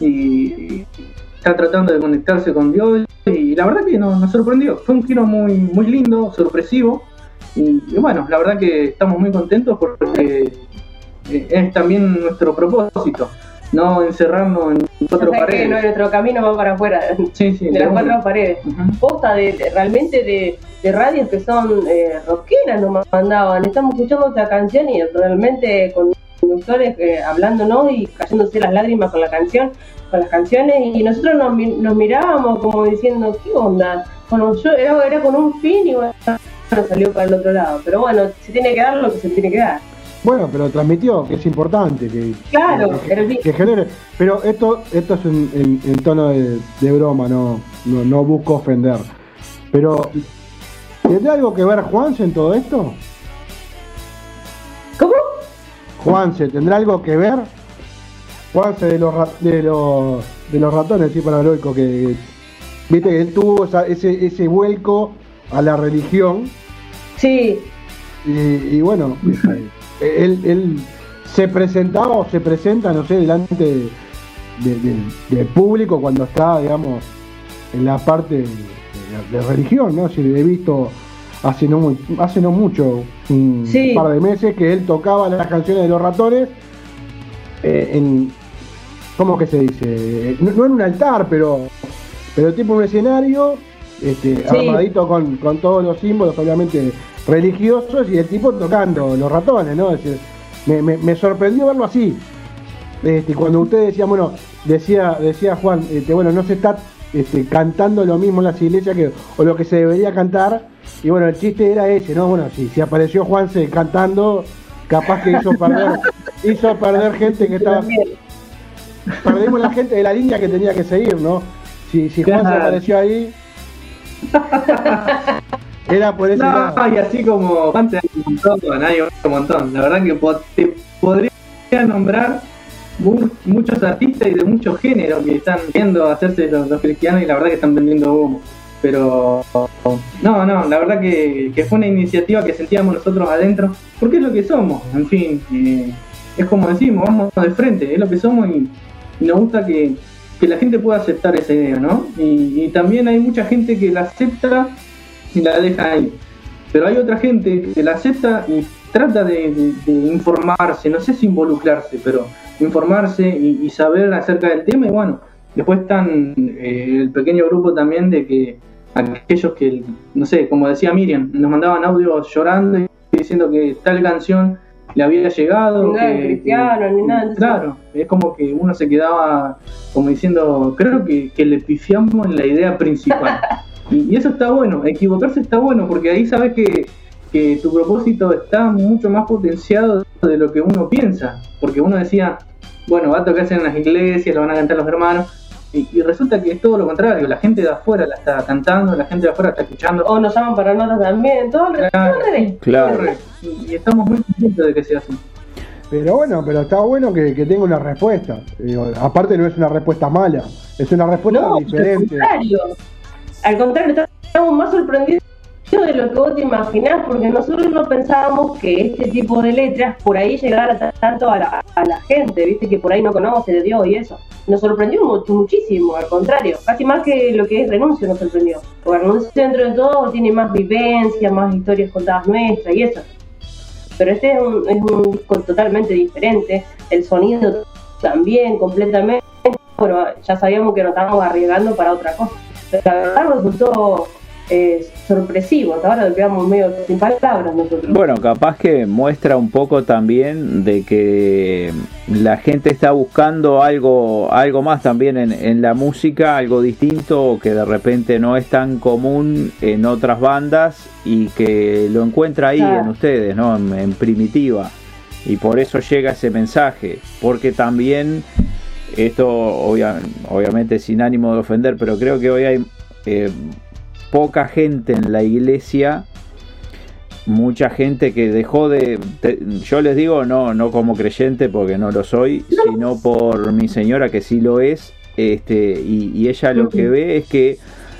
y, está tratando de conectarse con Dios, y la verdad que nos, nos sorprendió, fue un giro muy, muy lindo, sorpresivo, y, y bueno, la verdad que estamos muy contentos porque eh, es también nuestro propósito, no encerrarnos en cuatro O sea, que paredes. no- nuestro camino va para afuera Sí, sí, de las cuatro paredes. Ujú. Posta de, de- realmente de, de radios que son eh, rockeras nos mandaban. Estamos escuchando esta canción y realmente con conductores eh, hablándonos y cayéndose las lágrimas con la canción, con las canciones y nosotros nos, nos mirábamos como diciendo, ¿qué onda? Bueno, yo era, era con un fin y bueno, salió para el otro lado. Pero bueno, se tiene que dar lo que se tiene que dar. Bueno, pero transmitió, que es importante que, Claro, que, que genere. Pero esto esto es en, en- en tono de, de broma, no, no, no busco ofender. Pero, ¿tendrá algo que ver Juanse en todo esto? ¿Cómo? Juanse, ¿tendrá algo que ver? Juanse de los, ra- de los, de los ratones, sí, paranoico, que viste que él tuvo esa- ese, ese vuelco a la religión Sí, y, y bueno, él, él se presentaba o se presenta, no sé, delante de, de- de- del público cuando está, digamos, en la parte de, religión, ¿no? Si he visto hace no, hace no mucho, un Sí. par de meses, que él tocaba las canciones de los ratones eh, en, ¿cómo que se dice? No, no en un altar, pero, pero tipo un escenario este, Sí. armadito con, con todos los símbolos, obviamente religiosos, y el tipo tocando los ratones, ¿no? Es decir, me, me- me sorprendió verlo así. Este, cuando usted decía, bueno, decía, decía Juan, este, bueno, no se está este, cantando lo mismo en las iglesias que, o lo que se debería cantar, y bueno, el chiste era ese, ¿no? Bueno, si, si apareció Juanse cantando, capaz que hizo perder, hizo perder gente que estaba, perdimos la gente de la línea que tenía que seguir, ¿no? Si, si Juan se apareció ahí, era por ese No, y así como antes hay un montón, hay un montón. La verdad que te podría nombrar mu- muchos artistas y de muchos géneros que están viendo hacerse los, los cristianos y la verdad que están vendiendo humo. Pero no, no, la verdad que, que fue una iniciativa que sentíamos nosotros adentro, porque es lo que somos, en fin, eh, es como decimos, vamos de frente, es lo que somos y, y nos gusta que, que la gente pueda aceptar esa idea, ¿no? Y, y también hay mucha gente que la acepta y la deja ahí. Pero hay otra gente que la acepta y trata de, de- de informarse, no sé si involucrarse, pero informarse y, y saber acerca del tema. Y bueno, después están eh, el pequeño grupo también de que aquellos que, no sé, como decía Miriam, nos mandaban audios llorando y diciendo que tal canción le había llegado. Nada que- cristiano, que- ni nada de eso. Claro, es como que uno se quedaba como diciendo, creo que, que le pifiamos en la idea principal. y, y eso está bueno, equivocarse está bueno, porque ahí sabes que, que tu propósito está mucho más potenciado de lo que uno piensa. Porque uno decía, bueno, va a tocarse en las iglesias, lo van a cantar los hermanos. Y, y resulta que es todo lo contrario, la gente de afuera la está cantando, la gente de afuera está escuchando. O nos llaman para notas también, todo al revés. Claro. Y, y estamos muy contentos de que sea así. Pero bueno, pero está bueno que, que tenga una respuesta. Digo, aparte no es una respuesta mala, es una respuesta No, al diferente. contrario. Al contrario, estamos más sorprendidos de lo que vos te imaginás, porque nosotros no pensábamos que este tipo de letras por ahí llegara ta- tanto a la, a la gente, viste, que por ahí no conoce de Dios y eso. Nos sorprendió mucho, muchísimo, al contrario, casi más que lo que es renuncio nos sorprendió. Porque renuncio dentro de todo tiene más vivencia, más historias contadas nuestras y eso. Pero este es un, es un disco totalmente diferente, el sonido también completamente, bueno, ya sabíamos que nos estábamos arriesgando para otra cosa. Pero la verdad resultó eh, sorpresivo, hasta ahora quedamos medio sin palabras nosotros. Bueno, capaz que muestra un poco también de que la gente está buscando algo, algo más también en, en la música, algo distinto que de repente no es tan común en otras bandas y que lo encuentra ahí Claro. en ustedes, ¿no? En, en primitiva. Y por eso llega ese mensaje, porque también esto obvia- obviamente sin ánimo de ofender, pero creo que hoy hay eh, poca gente en la iglesia mucha gente que dejó de te- yo les digo no no como creyente porque no lo soy sino por mi señora que sí lo es este y, y ella lo que ve es que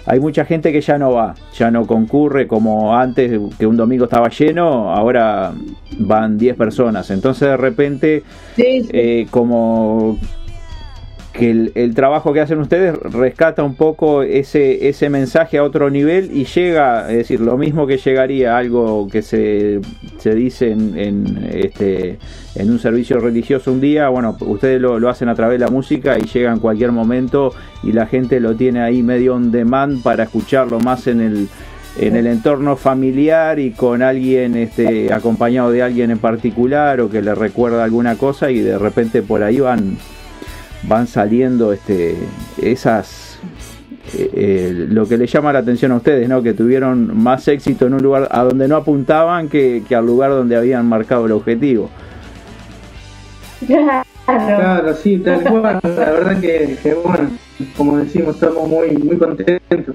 hay mucha gente que ya no va ya no concurre como antes que un domingo estaba lleno ahora van 10 personas. Entonces de repente Sí, sí. eh, como que el, trabajo que hacen ustedes rescata un poco ese, ese mensaje a otro nivel y llega, es decir, lo mismo que llegaría algo que se, se dice en, en, este, en un servicio religioso un día, bueno, ustedes lo, lo hacen a través de la música y llega en cualquier momento y la gente lo tiene ahí medio on demand para escucharlo más en el, en el entorno familiar y con alguien este, acompañado de alguien en particular o que le recuerda alguna cosa y de repente por ahí van van saliendo este esas eh, eh, lo que le llama la atención a ustedes no que tuvieron más éxito en un lugar a donde no apuntaban que, que al lugar donde habían marcado el objetivo Claro. Claro, sí, tal cual. La verdad que, que, bueno, como decimos, estamos muy muy contentos.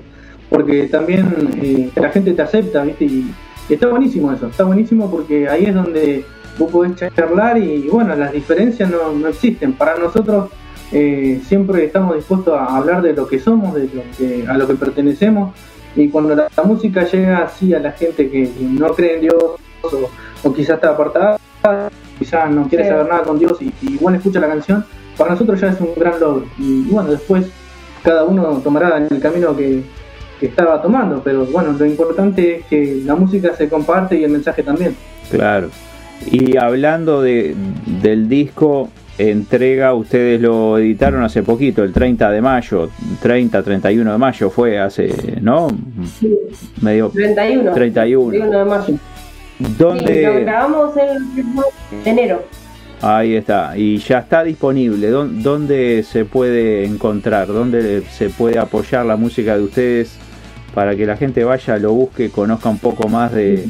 Porque también eh, la gente te acepta, ¿viste? Y, y está buenísimo eso. Está buenísimo porque ahí es donde vos podés charlar y, bueno, las diferencias no, no existen. Para nosotros eh, siempre estamos dispuestos a hablar de lo que somos, de lo que, a lo que pertenecemos. Y cuando la, la música llega así a la gente que, que no cree en Dios o, o quizás está apartada, quizás no quiere Sí. saber nada con Dios y, y igual escucha la canción, para nosotros ya es un gran logro. Y bueno, después cada uno tomará el camino que, que estaba tomando, pero bueno, lo importante es que la música se comparte y el mensaje también. claro y hablando de, del disco entrega ustedes lo editaron hace poquito el 30 de mayo 30 31 de mayo fue hace no medio 31. 31 31 de mayo. Sí, lo ¿Dónde? grabamos en enero. Ahí está. Y ya está disponible. ¿Dó- ¿Dónde se puede encontrar? ¿Dónde se puede apoyar la música de ustedes para que la gente vaya, lo busque, conozca un poco más de,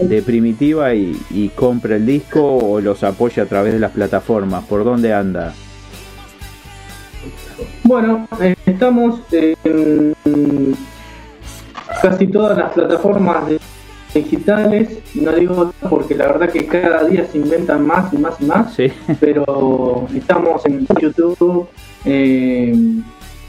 de Primitiva y, y compre el disco o los apoye a través de las plataformas? ¿Por dónde anda? Bueno, eh, estamos en casi todas las plataformas digitales, no digo porque la verdad que cada día se inventan más y más y más, Sí. pero estamos en YouTube, eh,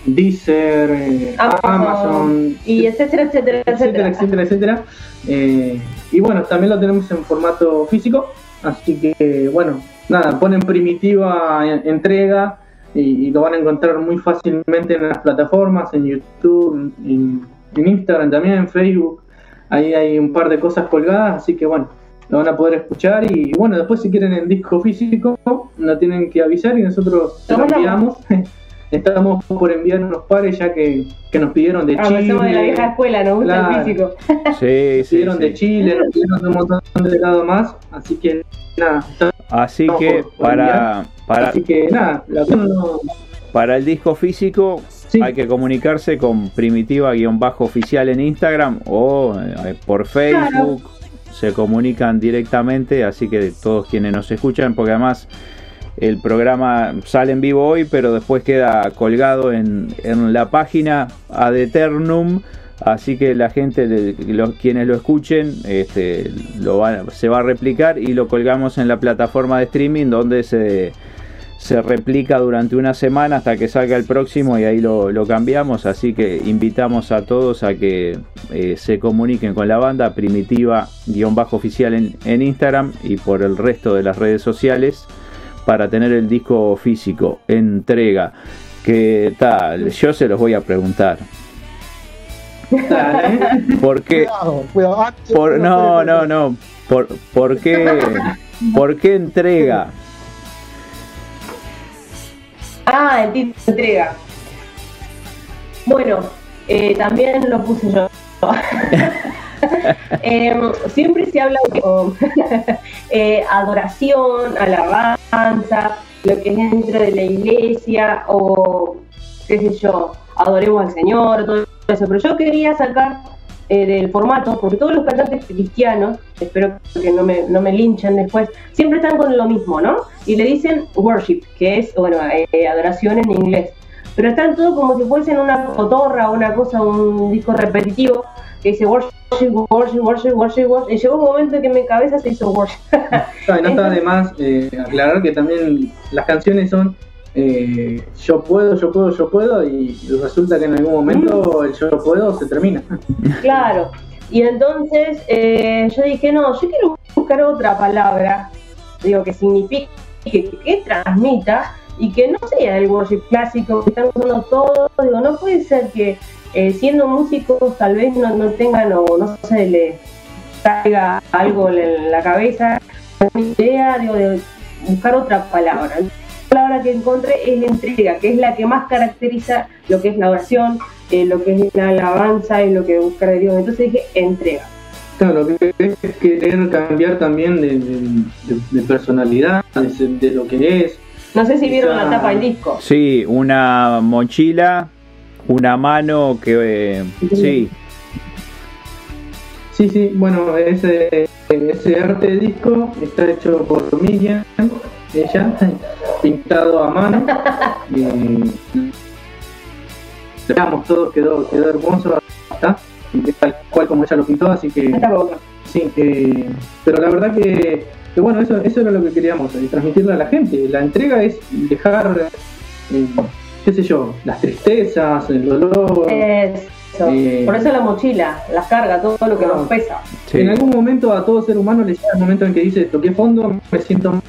Deezer, eh, Amazon, y etcétera, etcétera, etcétera, etcétera. etcétera. Eh, y bueno, también lo tenemos en formato físico, así que bueno, nada, ponen primitiva en- entrega y, y lo van a encontrar muy fácilmente en las plataformas, en YouTube, en, en Instagram también, en Facebook. Ahí hay un par de cosas colgadas, así que bueno, lo van a poder escuchar y bueno, después si quieren el disco físico, lo tienen que avisar y nosotros se lo enviamos. estamos por enviar unos pares ya que, que nos pidieron de Ah, Chile. somos de la vieja escuela, nos gusta Claro. el físico. Sí, Nos sí, pidieron de sí. Chile, nos pidieron de un montón de lado más, así que nada, Así que para, para, así que nada, la no, para el disco físico Sí. hay que comunicarse con primitiva-oficial en Instagram o eh, por Facebook. Se comunican directamente, así que todos quienes nos escuchan, porque además el programa sale en vivo hoy, pero después queda colgado en, en la página ad eternum. Así que la gente, los, quienes lo escuchen, este, lo van- se va a replicar y lo colgamos en la plataforma de streaming donde se, se replica durante una semana hasta que salga el próximo y ahí lo, lo cambiamos. Así que invitamos a todos a que eh, se comuniquen con la banda primitiva-oficial en, en Instagram y por el resto de las redes sociales para tener el disco físico, entrega. ¿Qué tal? Yo se los voy a preguntar. ¿Por qué? Cuidado, cuidado. Ah, Por, no, no, no. ¿Por, por qué? ¿Por qué entrega? Ah, el título de entrega. Bueno, eh, también lo puse yo. Em, siempre se habla de eh, adoración, alabanza, lo que es dentro de la iglesia, o qué sé yo, adoremos al Señor, todo eso. Pero yo quería sacar eh, del formato, porque todos los cantantes cristianos, espero que no me, no me linchen después, siempre están con lo mismo, ¿no? Y le dicen worship, que es, bueno, eh, adoración en inglés. Pero están todos como si fuesen una cotorra, una cosa, un disco repetitivo, que dice worship, worship, worship, worship, worship. Y llegó un momento que mi cabeza se hizo worship. No, no está de más eh, aclarar que también las canciones son eh, yo puedo, yo puedo, yo puedo y resulta que en algún momento el yo puedo se termina. Claro. Y entonces eh, yo dije, no, yo quiero buscar otra palabra, digo, que signifique, que, que transmita y que no sea el worship clásico que están usando todos. Digo, no puede ser que eh, siendo músicos tal vez no, no tengan o no se les caiga algo en la cabeza. Mi idea, digo, de buscar otra palabra. La palabra que encontré es entrega, que es la que más caracteriza lo que es la oración, eh, lo que es la alabanza y lo que buscar de Dios. Entonces dije entrega. Claro, lo que es querer cambiar también de, de- de- de personalidad, de, de lo que es. No sé si vieron Esa- la tapa del disco. Sí, una mochila, una mano que... eh, sí, Sí, sí, bueno, ese, ese arte de disco está hecho por Miriam, ella, pintado a mano. y veamos, todo quedó, quedó hermoso, está, y tal cual como ella lo pintó, así que sí, que, pero la verdad que, que bueno, eso, eso era lo que queríamos, eh, transmitirle a la gente. La entrega es dejar, eh, qué sé yo, las tristezas, el dolor. Eso. Eh. Por eso la mochila, la carga, todo lo que No. nos pesa. sí. En algún momento a todo ser humano le llega el momento en que dice toqué fondo, me siento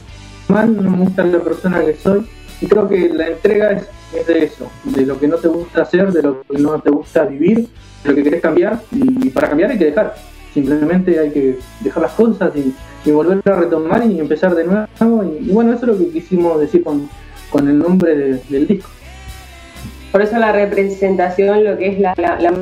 mal, no me gusta la persona que soy. Y creo que la entrega es, es de eso, de lo que no te gusta hacer, de lo que no te gusta vivir, de lo que querés cambiar. Y para cambiar hay que dejar. Simplemente hay que dejar las cosas y, y volver a retomar y empezar de nuevo. Y, y bueno, eso es lo que quisimos decir con, con el nombre de- del disco. Por eso la representación, lo que es la, la, la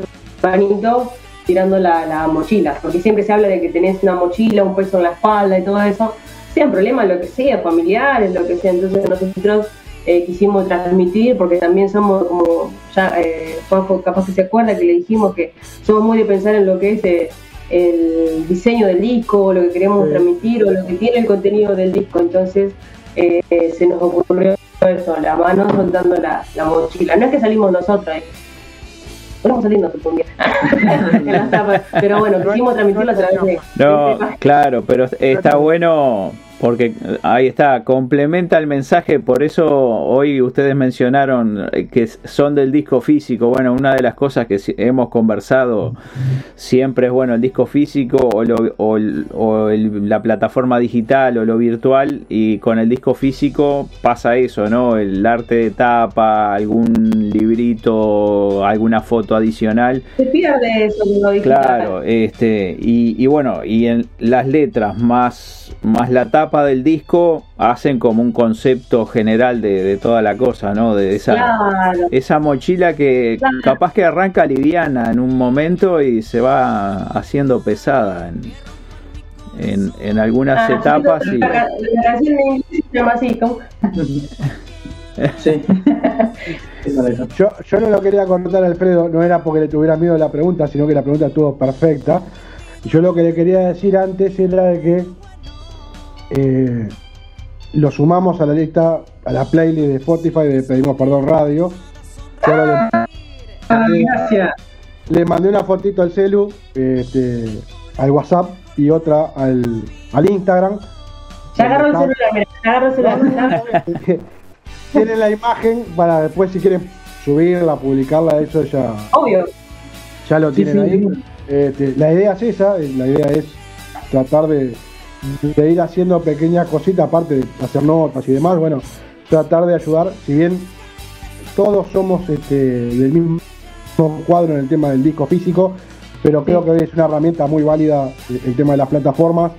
manito tirando la, la mochila. Porque siempre se habla de que tenés una mochila, un peso en la espalda y todo eso. Sean problemas, lo que sea, familiares, lo que sea. Entonces nosotros eh, quisimos transmitir, porque también somos como, ya eh, Juanjo capaz que se acuerda que le dijimos que somos muy de pensar en lo que es eh, el diseño del disco, lo que queremos Sí. transmitir o lo que tiene el contenido del disco. Entonces eh, se nos ocurrió eso, la mano soltando la, la mochila. No es que salimos nosotros, eh. Podemos salir nosotros. Pero bueno, quisimos transmitirlo a través de. No, claro, pero está bueno porque eh, ahí está, complementa el mensaje, por eso hoy ustedes mencionaron eh, que son del disco físico. Bueno, una de las cosas que hemos conversado siempre es bueno el disco físico o, lo- o el- o el- la plataforma digital o lo virtual y con el disco físico pasa eso, ¿no? El arte de tapa, algún librito, alguna foto adicional. Se pierde eso lo digital. Claro, este, y, y bueno, y en las letras más, más la tapa, tapa del disco hacen como un concepto general de, de toda la cosa, ¿no? De esa, Claro. esa mochila que Claro. capaz que arranca liviana en un momento y se va haciendo pesada en, en, en algunas Ah, etapas. sí, Y, La, ca- la canción en inglés se llama así, ¿cómo? Sí. Qué maravilloso. Yo, yo no lo quería contar a Alfredo, no era porque le tuviera miedo a la pregunta, sino que la pregunta estuvo perfecta. Y Yo lo que le quería decir antes era de que eh, lo sumamos a la lista, a la playlist de Spotify de Pedimos Perdón Radio. Ah, gracias. le, mandé una fotito al celu, este, al WhatsApp y otra al, al Instagram. Ya agarró el celular, mira, ya agarró el celular. Tienen la imagen para después si quieren subirla, publicarla, eso ya, Obvio. ya lo tienen sí, ahí. sí. Este, la idea es esa, la idea es tratar de, de ir haciendo pequeñas cositas, aparte de hacer notas y demás, bueno, tratar de ayudar, si bien todos somos este, del mismo cuadro en el tema del disco físico, pero creo que es una herramienta muy válida el tema de las plataformas.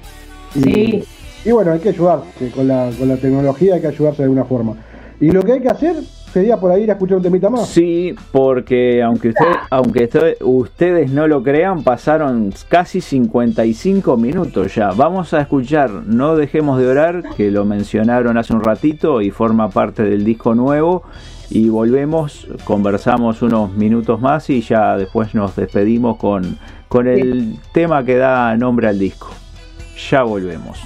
Y, Sí. y bueno, hay que ayudarse con la, con la tecnología, hay que ayudarse de alguna forma. Y lo que hay que hacer sería por ahí ir a escuchar un temita más. Sí, porque aunque, usted, aunque esto- ustedes no lo crean, pasaron casi 55 minutos ya. Vamos a escuchar No Dejemos de Orar, que lo mencionaron hace un ratito y forma parte del disco nuevo. Y volvemos, conversamos unos minutos más y ya después nos despedimos con, con el tema que da nombre al disco. Ya volvemos.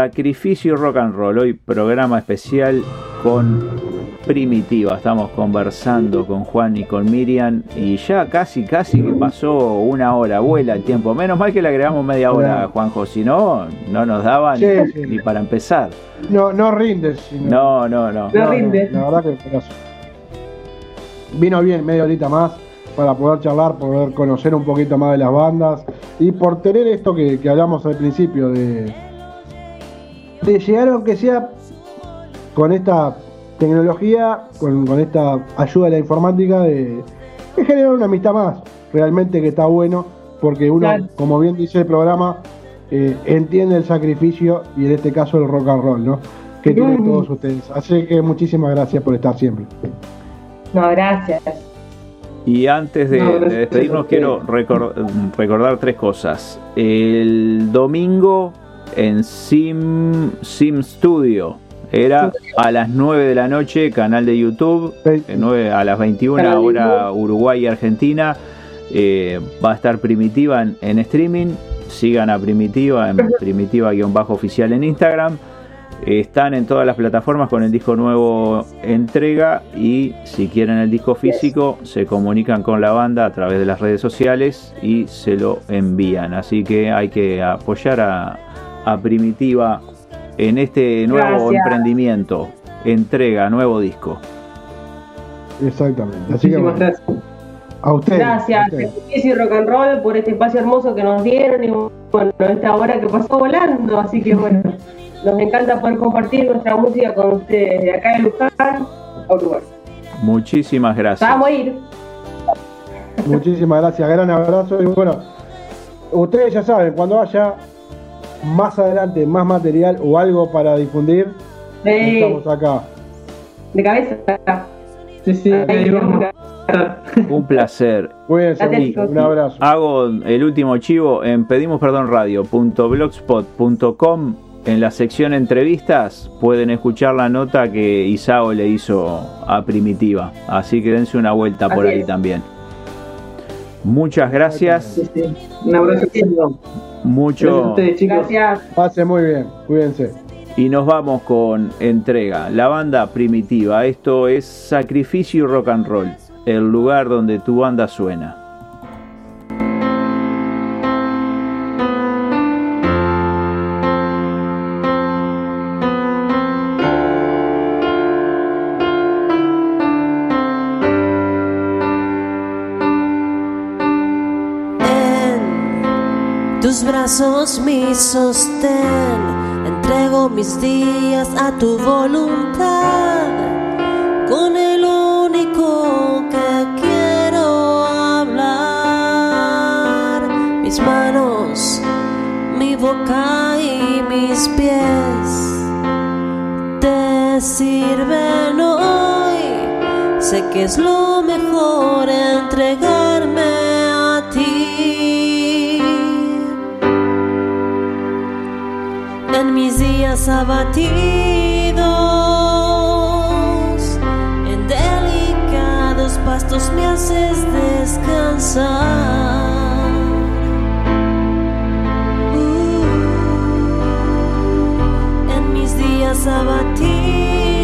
Sacrificio y Rock and Roll, hoy programa especial con Primitiva. Estamos conversando con Juan y con Miriam y ya casi, casi que pasó una hora, vuela el tiempo. Menos mal que le agregamos media hora, Claro. Juanjo, si no, no nos daban Sí, sí. ni para empezar. No, no rindes. sino- No, no, no. No rinde. la verdad que pero- vino bien, media horita más. para poder charlar, poder conocer un poquito más de las bandas y por tener esto que, que hablamos al principio de, de llegar aunque sea con esta tecnología, con, con esta ayuda de la informática, de, de generar una amistad más, realmente que está bueno, porque uno, Claro. como bien dice el programa, eh, entiende el sacrificio y en este caso el rock and roll, ¿no? Que tienen todos ustedes. Así que muchísimas gracias por estar siempre. No, gracias. Y antes de, No, de despedirnos, quiero recor- recordar tres cosas. El domingo en Sim, Sim Studio era a las 9 de la noche, canal de YouTube, eh, 9 a las 21 Canal de hora Uruguay y Argentina. Eh, va a estar Primitiva en, en streaming. Sigan a Primitiva en Primitiva-oficial en Instagram. Están en todas las plataformas con el disco nuevo entrega y si quieren el disco físico se comunican con la banda a través de las redes sociales y se lo envían. Así que hay que apoyar a, a Primitiva en este nuevo Gracias. emprendimiento. Entrega, nuevo disco. Exactamente. Así que bueno, gracias. a ustedes. a Gracias, ustedes. y Rock and Roll, por este espacio hermoso que nos dieron y bueno, esta hora que pasó volando. Así que bueno, nos encanta poder compartir nuestra música con ustedes de acá de Luján a Uruguay. Muchísimas gracias. Vamos a ir. Muchísimas gracias, gran abrazo. Y bueno, ustedes ya saben, cuando haya más adelante más material o algo para difundir, estamos acá. de cabeza. Sí, sí. Un placer. Cuídense. Un abrazo. Hago el último chivo en pedimos perdón radio.blogspot.com. En la sección entrevistas pueden escuchar la nota que Isao le hizo a Primitiva. Así que dense una vuelta por ahí es. también. Muchas gracias. Sí, sí. Un abrazo. Mucho. ustedes, chicos. Gracias. Pase muy bien. Cuídense. Y nos vamos con entrega. La banda primitiva. Esto es Sacrificio y Rock and Roll. El lugar donde tu banda suena. Brazos mi sostén, entrego mis días a tu voluntad, con el único que quiero hablar. Mis manos, mi boca y mis pies te sirven hoy. Sé que es lo mejor entregarme abatidos, en delicados pastos me haces descansar. Uh, abatidos.